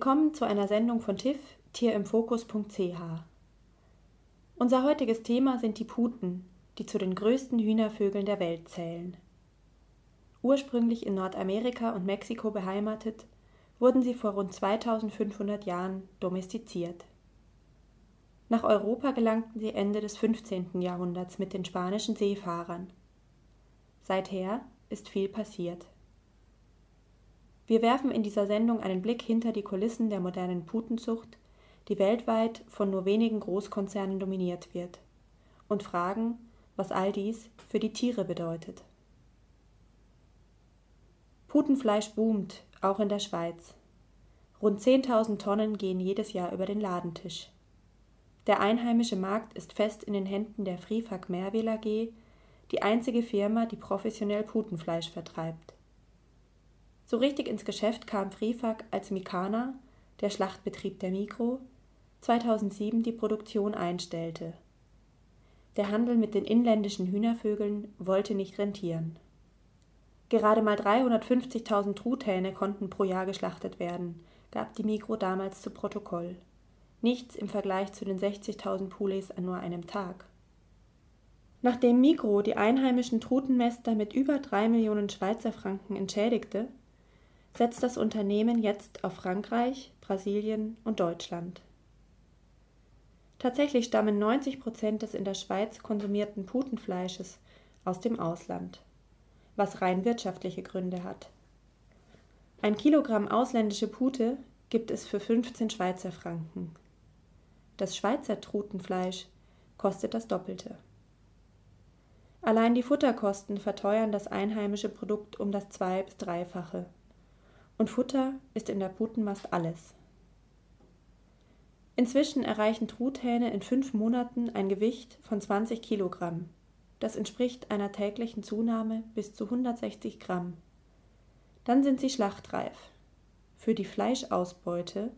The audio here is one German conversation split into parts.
Willkommen zu einer Sendung von TIFF tierimfokus.ch. Unser heutiges Thema sind die Puten, die zu den größten Hühnervögeln der Welt zählen. Ursprünglich in Nordamerika und Mexiko beheimatet, wurden sie vor rund 2500 Jahren domestiziert. Nach Europa gelangten sie Ende des 15. Jahrhunderts mit den spanischen Seefahrern. Seither ist viel passiert. Wir werfen in dieser Sendung einen Blick hinter die Kulissen der modernen Putenzucht, die weltweit von nur wenigen Großkonzernen dominiert wird, und fragen, was all dies für die Tiere bedeutet. Putenfleisch boomt, auch in der Schweiz. Rund 10.000 Tonnen gehen jedes Jahr über den Ladentisch. Der einheimische Markt ist fest in den Händen der Frifag Merwil AG, die einzige Firma, die professionell Putenfleisch vertreibt. So richtig ins Geschäft kam Frifag, als Mikana, der Schlachtbetrieb der Mikro, 2007 die Produktion einstellte. Der Handel mit den inländischen Hühnervögeln wollte nicht rentieren. Gerade mal 350.000 Truthähne konnten pro Jahr geschlachtet werden, gab die Mikro damals zu Protokoll. Nichts im Vergleich zu den 60.000 Poules an nur einem Tag. Nachdem Mikro die einheimischen Trutenmäster mit über drei Millionen Schweizer Franken entschädigte, setzt das Unternehmen jetzt auf Frankreich, Brasilien und Deutschland. Tatsächlich stammen 90 Prozent des in der Schweiz konsumierten Putenfleisches aus dem Ausland, was rein wirtschaftliche Gründe hat. Ein Kilogramm ausländische Pute gibt es für 15 Schweizer Franken. Das Schweizer Trutenfleisch kostet das Doppelte. Allein die Futterkosten verteuern das einheimische Produkt um das zwei- bis dreifache. Und Futter ist in der Putenmast alles. Inzwischen erreichen Truthähne in fünf Monaten ein Gewicht von 20 Kilogramm. Das entspricht einer täglichen Zunahme bis zu 160 Gramm. Dann sind sie schlachtreif. Für die Fleischausbeute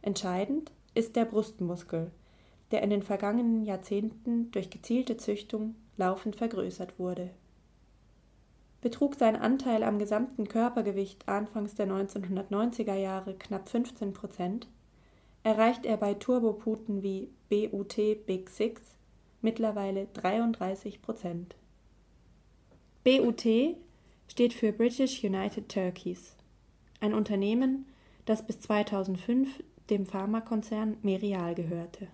entscheidend ist der Brustmuskel, der in den vergangenen Jahrzehnten durch gezielte Züchtung laufend vergrößert wurde betrug sein Anteil am gesamten Körpergewicht anfangs der 1990er Jahre knapp 15 Prozent, erreicht er bei Turboputen wie BUT Big Six mittlerweile 33 Prozent. BUT steht für British United Turkeys, ein Unternehmen, das bis 2005 dem Pharmakonzern Merial gehörte.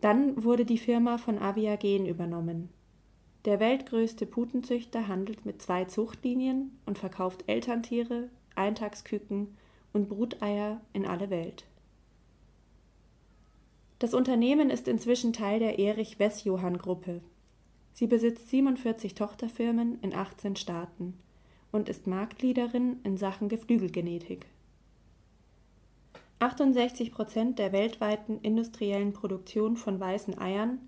Dann wurde die Firma von Aviagen übernommen, der weltgrößte Putenzüchter handelt mit zwei Zuchtlinien und verkauft Elterntiere, Eintagsküken und Bruteier in alle Welt. Das Unternehmen ist inzwischen Teil der Erich Wess-Johann Gruppe. Sie besitzt 47 Tochterfirmen in 18 Staaten und ist Marktleaderin in Sachen Geflügelgenetik. 68 Prozent der weltweiten industriellen Produktion von weißen Eiern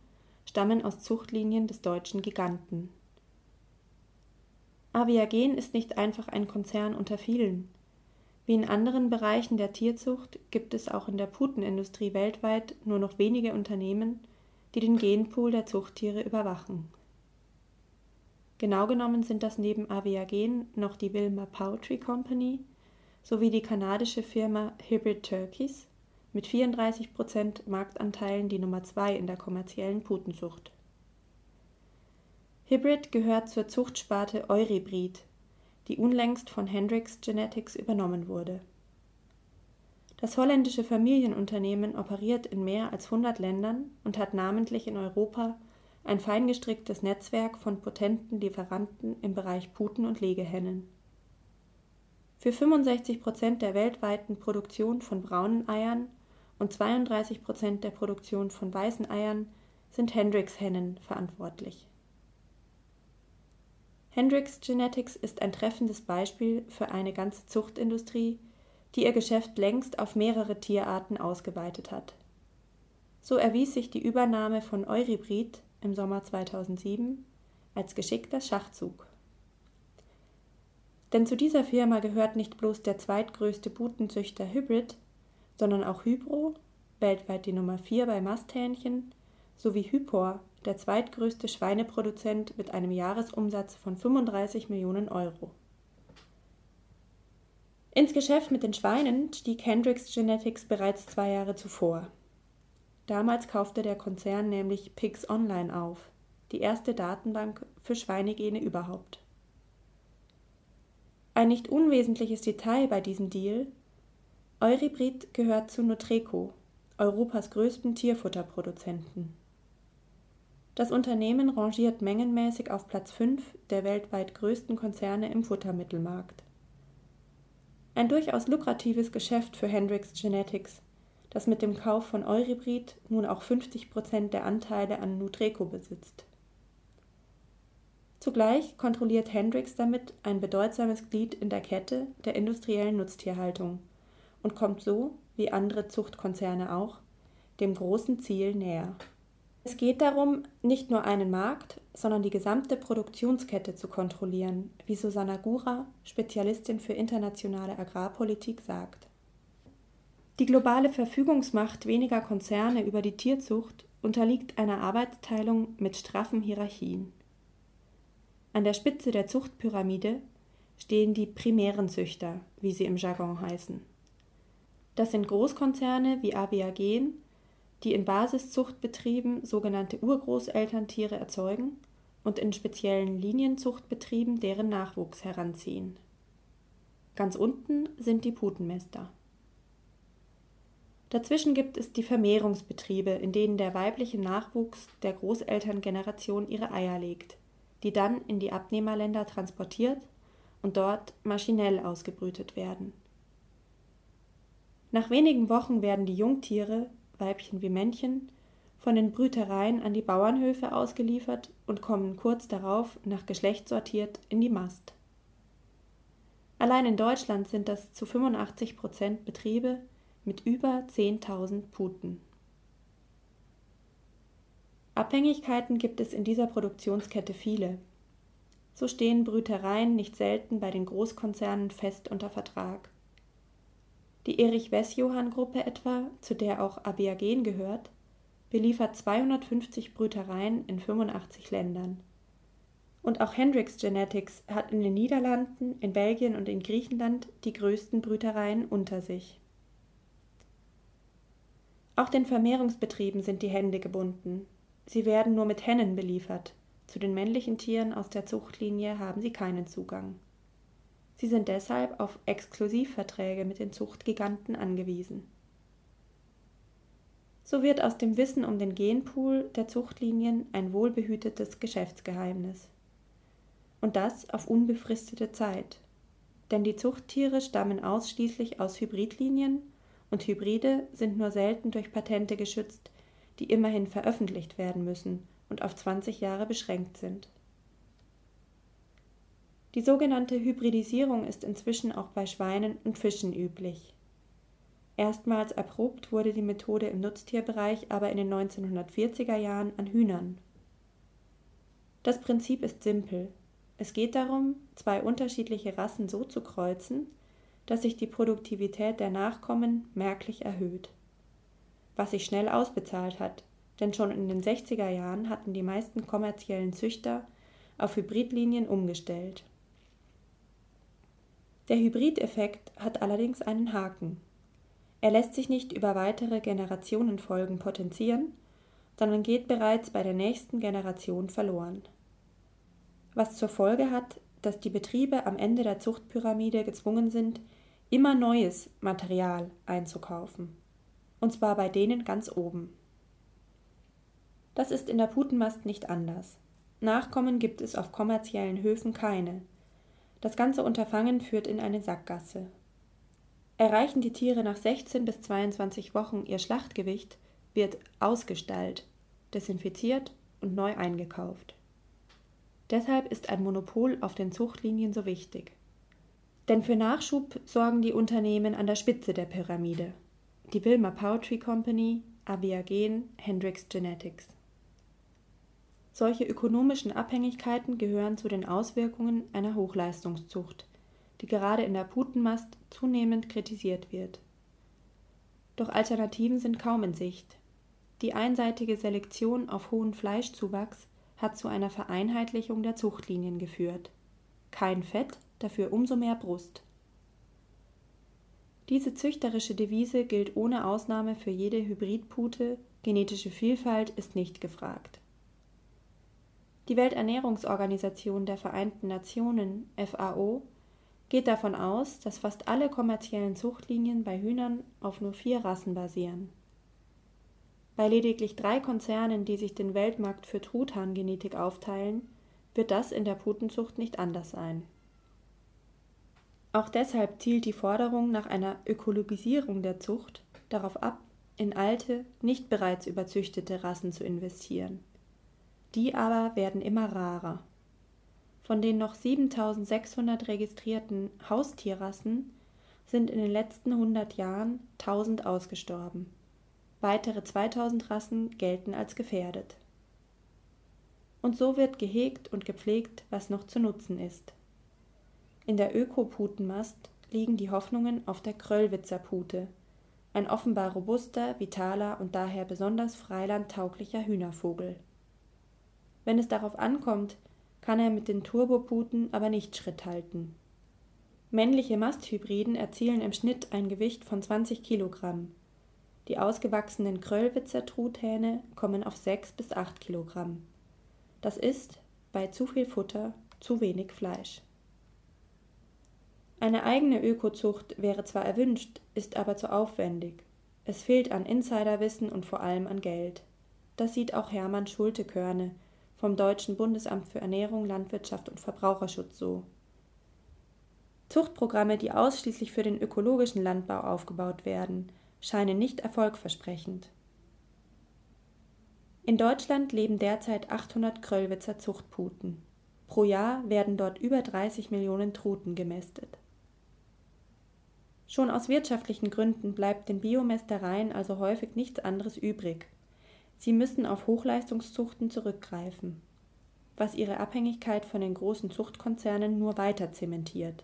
stammen aus Zuchtlinien des deutschen Giganten. Aviagen ist nicht einfach ein Konzern unter vielen. Wie in anderen Bereichen der Tierzucht gibt es auch in der Putenindustrie weltweit nur noch wenige Unternehmen, die den Genpool der Zuchttiere überwachen. Genau genommen sind das neben Aviagen noch die Wilma Poultry Company sowie die kanadische Firma Hybrid Turkeys mit 34 Prozent Marktanteilen die Nummer zwei in der kommerziellen Putenzucht. Hybrid gehört zur Zuchtsparte Eurybrid, die unlängst von Hendrix Genetics übernommen wurde. Das holländische Familienunternehmen operiert in mehr als 100 Ländern und hat namentlich in Europa ein feingestricktes Netzwerk von potenten Lieferanten im Bereich Puten und Legehennen. Für 65 Prozent der weltweiten Produktion von braunen Eiern und 32 Prozent der Produktion von weißen Eiern sind Hendrix-Hennen verantwortlich. Hendrix Genetics ist ein treffendes Beispiel für eine ganze Zuchtindustrie, die ihr Geschäft längst auf mehrere Tierarten ausgeweitet hat. So erwies sich die Übernahme von Eurybrid im Sommer 2007 als geschickter Schachzug. Denn zu dieser Firma gehört nicht bloß der zweitgrößte Butenzüchter Hybrid, sondern auch Hybro, weltweit die Nummer 4 bei Masthähnchen, sowie Hypor, der zweitgrößte Schweineproduzent mit einem Jahresumsatz von 35 Millionen Euro. Ins Geschäft mit den Schweinen stieg Hendrix Genetics bereits zwei Jahre zuvor. Damals kaufte der Konzern nämlich Pigs Online auf, die erste Datenbank für Schweinegene überhaupt. Ein nicht unwesentliches Detail bei diesem Deal: Euribrid gehört zu Nutreco, Europas größten Tierfutterproduzenten. Das Unternehmen rangiert mengenmäßig auf Platz 5 der weltweit größten Konzerne im Futtermittelmarkt. Ein durchaus lukratives Geschäft für Hendrix Genetics, das mit dem Kauf von Euribrid nun auch 50 Prozent der Anteile an Nutreco besitzt. Zugleich kontrolliert Hendrix damit ein bedeutsames Glied in der Kette der industriellen Nutztierhaltung und kommt so, wie andere Zuchtkonzerne auch, dem großen Ziel näher. Es geht darum, nicht nur einen Markt, sondern die gesamte Produktionskette zu kontrollieren, wie Susanna Gura, Spezialistin für internationale Agrarpolitik, sagt. Die globale Verfügungsmacht weniger Konzerne über die Tierzucht unterliegt einer Arbeitsteilung mit straffen Hierarchien. An der Spitze der Zuchtpyramide stehen die primären Züchter, wie sie im Jargon heißen. Das sind Großkonzerne wie Aviagen, die in Basiszuchtbetrieben sogenannte Urgroßelterntiere erzeugen und in speziellen Linienzuchtbetrieben deren Nachwuchs heranziehen. Ganz unten sind die Putenmäster. Dazwischen gibt es die Vermehrungsbetriebe, in denen der weibliche Nachwuchs der Großelterngeneration ihre Eier legt, die dann in die Abnehmerländer transportiert und dort maschinell ausgebrütet werden. Nach wenigen Wochen werden die Jungtiere Weibchen wie Männchen, von den Brütereien an die Bauernhöfe ausgeliefert und kommen kurz darauf nach Geschlecht sortiert in die Mast. Allein in Deutschland sind das zu 85 Prozent Betriebe mit über 10.000 Puten. Abhängigkeiten gibt es in dieser Produktionskette viele. So stehen Brütereien nicht selten bei den Großkonzernen fest unter Vertrag. Die Erich-Wess-Johann-Gruppe etwa, zu der auch Abiagen gehört, beliefert 250 Brütereien in 85 Ländern. Und auch Hendrix Genetics hat in den Niederlanden, in Belgien und in Griechenland die größten Brütereien unter sich. Auch den Vermehrungsbetrieben sind die Hände gebunden. Sie werden nur mit Hennen beliefert. Zu den männlichen Tieren aus der Zuchtlinie haben sie keinen Zugang. Sie sind deshalb auf Exklusivverträge mit den Zuchtgiganten angewiesen. So wird aus dem Wissen um den Genpool der Zuchtlinien ein wohlbehütetes Geschäftsgeheimnis. Und das auf unbefristete Zeit. Denn die Zuchttiere stammen ausschließlich aus Hybridlinien und Hybride sind nur selten durch Patente geschützt, die immerhin veröffentlicht werden müssen und auf 20 Jahre beschränkt sind. Die sogenannte Hybridisierung ist inzwischen auch bei Schweinen und Fischen üblich. Erstmals erprobt wurde die Methode im Nutztierbereich aber in den 1940er Jahren an Hühnern. Das Prinzip ist simpel. Es geht darum, zwei unterschiedliche Rassen so zu kreuzen, dass sich die Produktivität der Nachkommen merklich erhöht. Was sich schnell ausbezahlt hat, denn schon in den 60er Jahren hatten die meisten kommerziellen Züchter auf Hybridlinien umgestellt. Der Hybrideffekt hat allerdings einen Haken. Er lässt sich nicht über weitere Generationenfolgen potenzieren, sondern geht bereits bei der nächsten Generation verloren. Was zur Folge hat, dass die Betriebe am Ende der Zuchtpyramide gezwungen sind, immer neues Material einzukaufen. Und zwar bei denen ganz oben. Das ist in der Putenmast nicht anders. Nachkommen gibt es auf kommerziellen Höfen keine, das ganze Unterfangen führt in eine Sackgasse. Erreichen die Tiere nach 16 bis 22 Wochen ihr Schlachtgewicht, wird ausgestallt, desinfiziert und neu eingekauft. Deshalb ist ein Monopol auf den Zuchtlinien so wichtig. Denn für Nachschub sorgen die Unternehmen an der Spitze der Pyramide. Die Wilmer Poultry Company, Aviagen, Hendrix Genetics. Solche ökonomischen Abhängigkeiten gehören zu den Auswirkungen einer Hochleistungszucht, die gerade in der Putenmast zunehmend kritisiert wird. Doch Alternativen sind kaum in Sicht. Die einseitige Selektion auf hohen Fleischzuwachs hat zu einer Vereinheitlichung der Zuchtlinien geführt. Kein Fett, dafür umso mehr Brust. Diese züchterische Devise gilt ohne Ausnahme für jede Hybridpute, genetische Vielfalt ist nicht gefragt. Die Welternährungsorganisation der Vereinten Nationen FAO geht davon aus, dass fast alle kommerziellen Zuchtlinien bei Hühnern auf nur vier Rassen basieren. Bei lediglich drei Konzernen, die sich den Weltmarkt für Truthahngenetik aufteilen, wird das in der Putenzucht nicht anders sein. Auch deshalb zielt die Forderung nach einer Ökologisierung der Zucht darauf ab, in alte, nicht bereits überzüchtete Rassen zu investieren. Die aber werden immer rarer. Von den noch 7600 registrierten Haustierrassen sind in den letzten 100 Jahren 1000 ausgestorben. Weitere 2000 Rassen gelten als gefährdet. Und so wird gehegt und gepflegt, was noch zu nutzen ist. In der Ökoputenmast liegen die Hoffnungen auf der Kröllwitzer Pute, ein offenbar robuster, vitaler und daher besonders freilandtauglicher Hühnervogel. Wenn es darauf ankommt, kann er mit den Turboputen aber nicht Schritt halten. Männliche Masthybriden erzielen im Schnitt ein Gewicht von 20 Kilogramm. Die ausgewachsenen Kröllwitzer Truthähne kommen auf 6 bis 8 Kilogramm. Das ist, bei zu viel Futter, zu wenig Fleisch. Eine eigene Ökozucht wäre zwar erwünscht, ist aber zu aufwendig. Es fehlt an Insiderwissen und vor allem an Geld. Das sieht auch Hermann Schulte-Körne vom Deutschen Bundesamt für Ernährung, Landwirtschaft und Verbraucherschutz so. Zuchtprogramme, die ausschließlich für den ökologischen Landbau aufgebaut werden, scheinen nicht erfolgversprechend. In Deutschland leben derzeit 800 Kröllwitzer Zuchtputen. Pro Jahr werden dort über 30 Millionen Truten gemästet. Schon aus wirtschaftlichen Gründen bleibt den Biomästereien also häufig nichts anderes übrig. Sie müssen auf Hochleistungszuchten zurückgreifen, was ihre Abhängigkeit von den großen Zuchtkonzernen nur weiter zementiert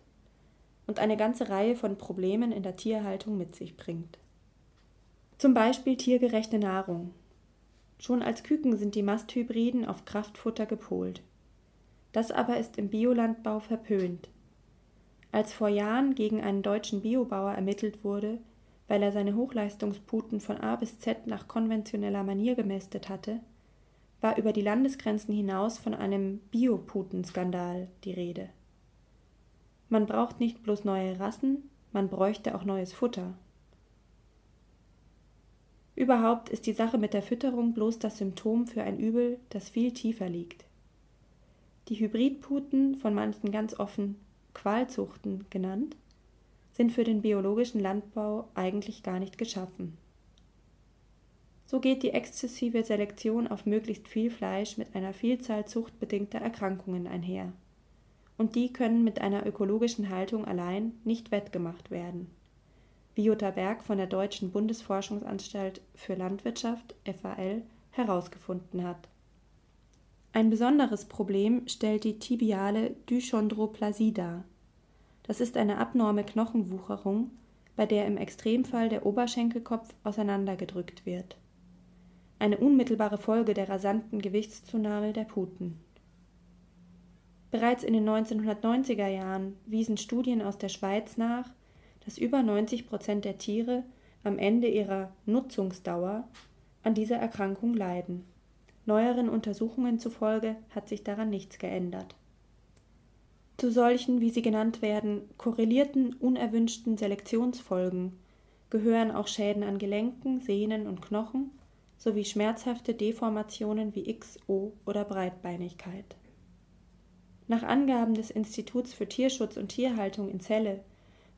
und eine ganze Reihe von Problemen in der Tierhaltung mit sich bringt. Zum Beispiel tiergerechte Nahrung. Schon als Küken sind die Masthybriden auf Kraftfutter gepolt. Das aber ist im Biolandbau verpönt. Als vor Jahren gegen einen deutschen Biobauer ermittelt wurde, weil er seine Hochleistungsputen von A bis Z nach konventioneller Manier gemästet hatte, war über die Landesgrenzen hinaus von einem Bioputenskandal die Rede. Man braucht nicht bloß neue Rassen, man bräuchte auch neues Futter. Überhaupt ist die Sache mit der Fütterung bloß das Symptom für ein Übel, das viel tiefer liegt. Die Hybridputen, von manchen ganz offen Qualzuchten genannt, sind für den biologischen Landbau eigentlich gar nicht geschaffen. So geht die exzessive Selektion auf möglichst viel Fleisch mit einer Vielzahl zuchtbedingter Erkrankungen einher. Und die können mit einer ökologischen Haltung allein nicht wettgemacht werden. Wie Jutta Berg von der Deutschen Bundesforschungsanstalt für Landwirtschaft FAL herausgefunden hat. Ein besonderes Problem stellt die tibiale Dychondroplasie dar. Das ist eine abnorme Knochenwucherung, bei der im Extremfall der Oberschenkelkopf auseinandergedrückt wird. Eine unmittelbare Folge der rasanten Gewichtszunahme der Puten. Bereits in den 1990er Jahren wiesen Studien aus der Schweiz nach, dass über 90 Prozent der Tiere am Ende ihrer Nutzungsdauer an dieser Erkrankung leiden. Neueren Untersuchungen zufolge hat sich daran nichts geändert. Zu solchen, wie sie genannt werden, korrelierten unerwünschten Selektionsfolgen gehören auch Schäden an Gelenken, Sehnen und Knochen sowie schmerzhafte Deformationen wie X, O oder Breitbeinigkeit. Nach Angaben des Instituts für Tierschutz und Tierhaltung in Celle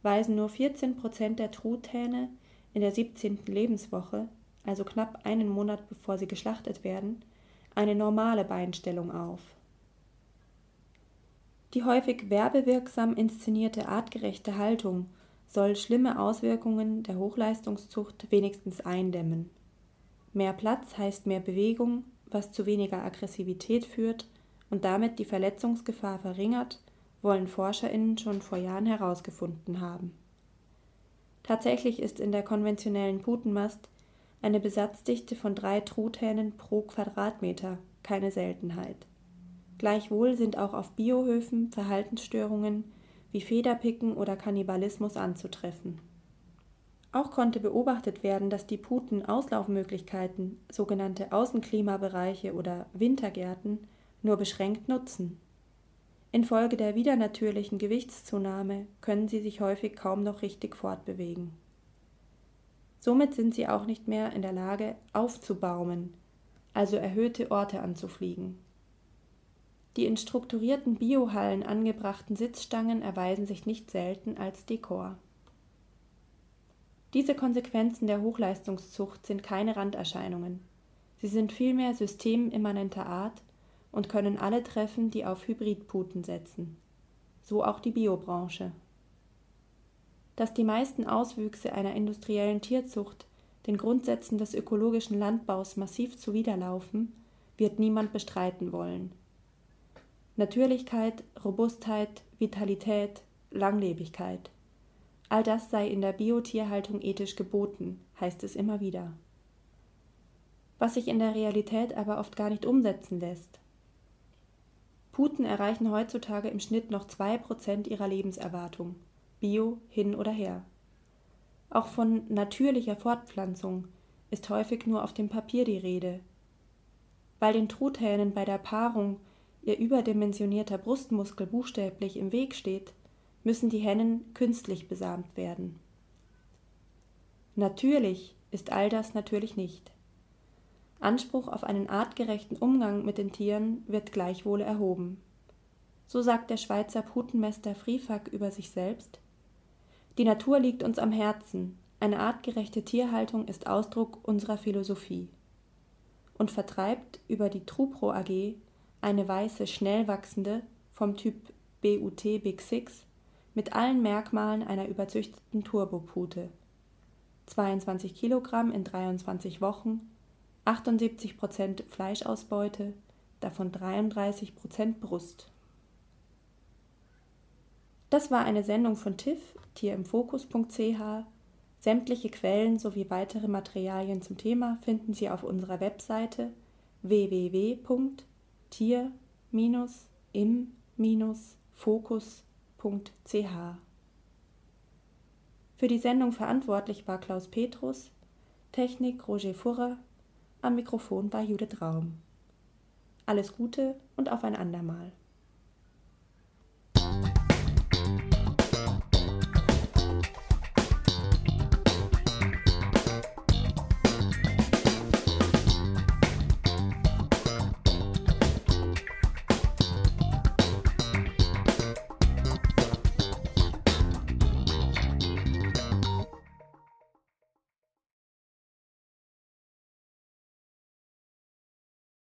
weisen nur 14 Prozent der Truthähne in der 17. Lebenswoche, also knapp einen Monat bevor sie geschlachtet werden, eine normale Beinstellung auf. Die häufig werbewirksam inszenierte artgerechte Haltung soll schlimme Auswirkungen der Hochleistungszucht wenigstens eindämmen. Mehr Platz heißt mehr Bewegung, was zu weniger Aggressivität führt und damit die Verletzungsgefahr verringert, wollen Forscherinnen schon vor Jahren herausgefunden haben. Tatsächlich ist in der konventionellen Putenmast eine Besatzdichte von drei Truthähnen pro Quadratmeter keine Seltenheit. Gleichwohl sind auch auf Biohöfen Verhaltensstörungen wie Federpicken oder Kannibalismus anzutreffen. Auch konnte beobachtet werden, dass die Puten Auslaufmöglichkeiten, sogenannte Außenklimabereiche oder Wintergärten, nur beschränkt nutzen. Infolge der widernatürlichen Gewichtszunahme können sie sich häufig kaum noch richtig fortbewegen. Somit sind sie auch nicht mehr in der Lage, aufzubaumen, also erhöhte Orte anzufliegen. Die in strukturierten Biohallen angebrachten Sitzstangen erweisen sich nicht selten als Dekor. Diese Konsequenzen der Hochleistungszucht sind keine Randerscheinungen. Sie sind vielmehr systemimmanenter Art und können alle treffen, die auf Hybridputen setzen. So auch die Biobranche. Dass die meisten Auswüchse einer industriellen Tierzucht den Grundsätzen des ökologischen Landbaus massiv zuwiderlaufen, wird niemand bestreiten wollen. Natürlichkeit, Robustheit, Vitalität, Langlebigkeit. All das sei in der Biotierhaltung ethisch geboten, heißt es immer wieder. Was sich in der Realität aber oft gar nicht umsetzen lässt. Puten erreichen heutzutage im Schnitt noch zwei Prozent ihrer Lebenserwartung, Bio hin oder her. Auch von natürlicher Fortpflanzung ist häufig nur auf dem Papier die Rede. Weil den Truthähnen bei der Paarung ihr überdimensionierter Brustmuskel buchstäblich im Weg steht, müssen die Hennen künstlich besamt werden. Natürlich ist all das natürlich nicht. Anspruch auf einen artgerechten Umgang mit den Tieren wird gleichwohl erhoben. So sagt der Schweizer Putenmester Friefack über sich selbst Die Natur liegt uns am Herzen, eine artgerechte Tierhaltung ist Ausdruck unserer Philosophie und vertreibt über die Trupro AG eine weiße, schnell wachsende, vom Typ BUT Big Six, mit allen Merkmalen einer überzüchteten Turbopute. 22 Kilogramm in 23 Wochen, 78 Prozent Fleischausbeute, davon 33 Prozent Brust. Das war eine Sendung von TIFF, tierimfokus.ch. Sämtliche Quellen sowie weitere Materialien zum Thema finden Sie auf unserer Webseite www.tierimfokus.ch tier-im-fokus.ch. Für die Sendung verantwortlich war Klaus Petrus, Technik Roger Furrer, am Mikrofon war Judith Raum. Alles Gute und auf ein andermal.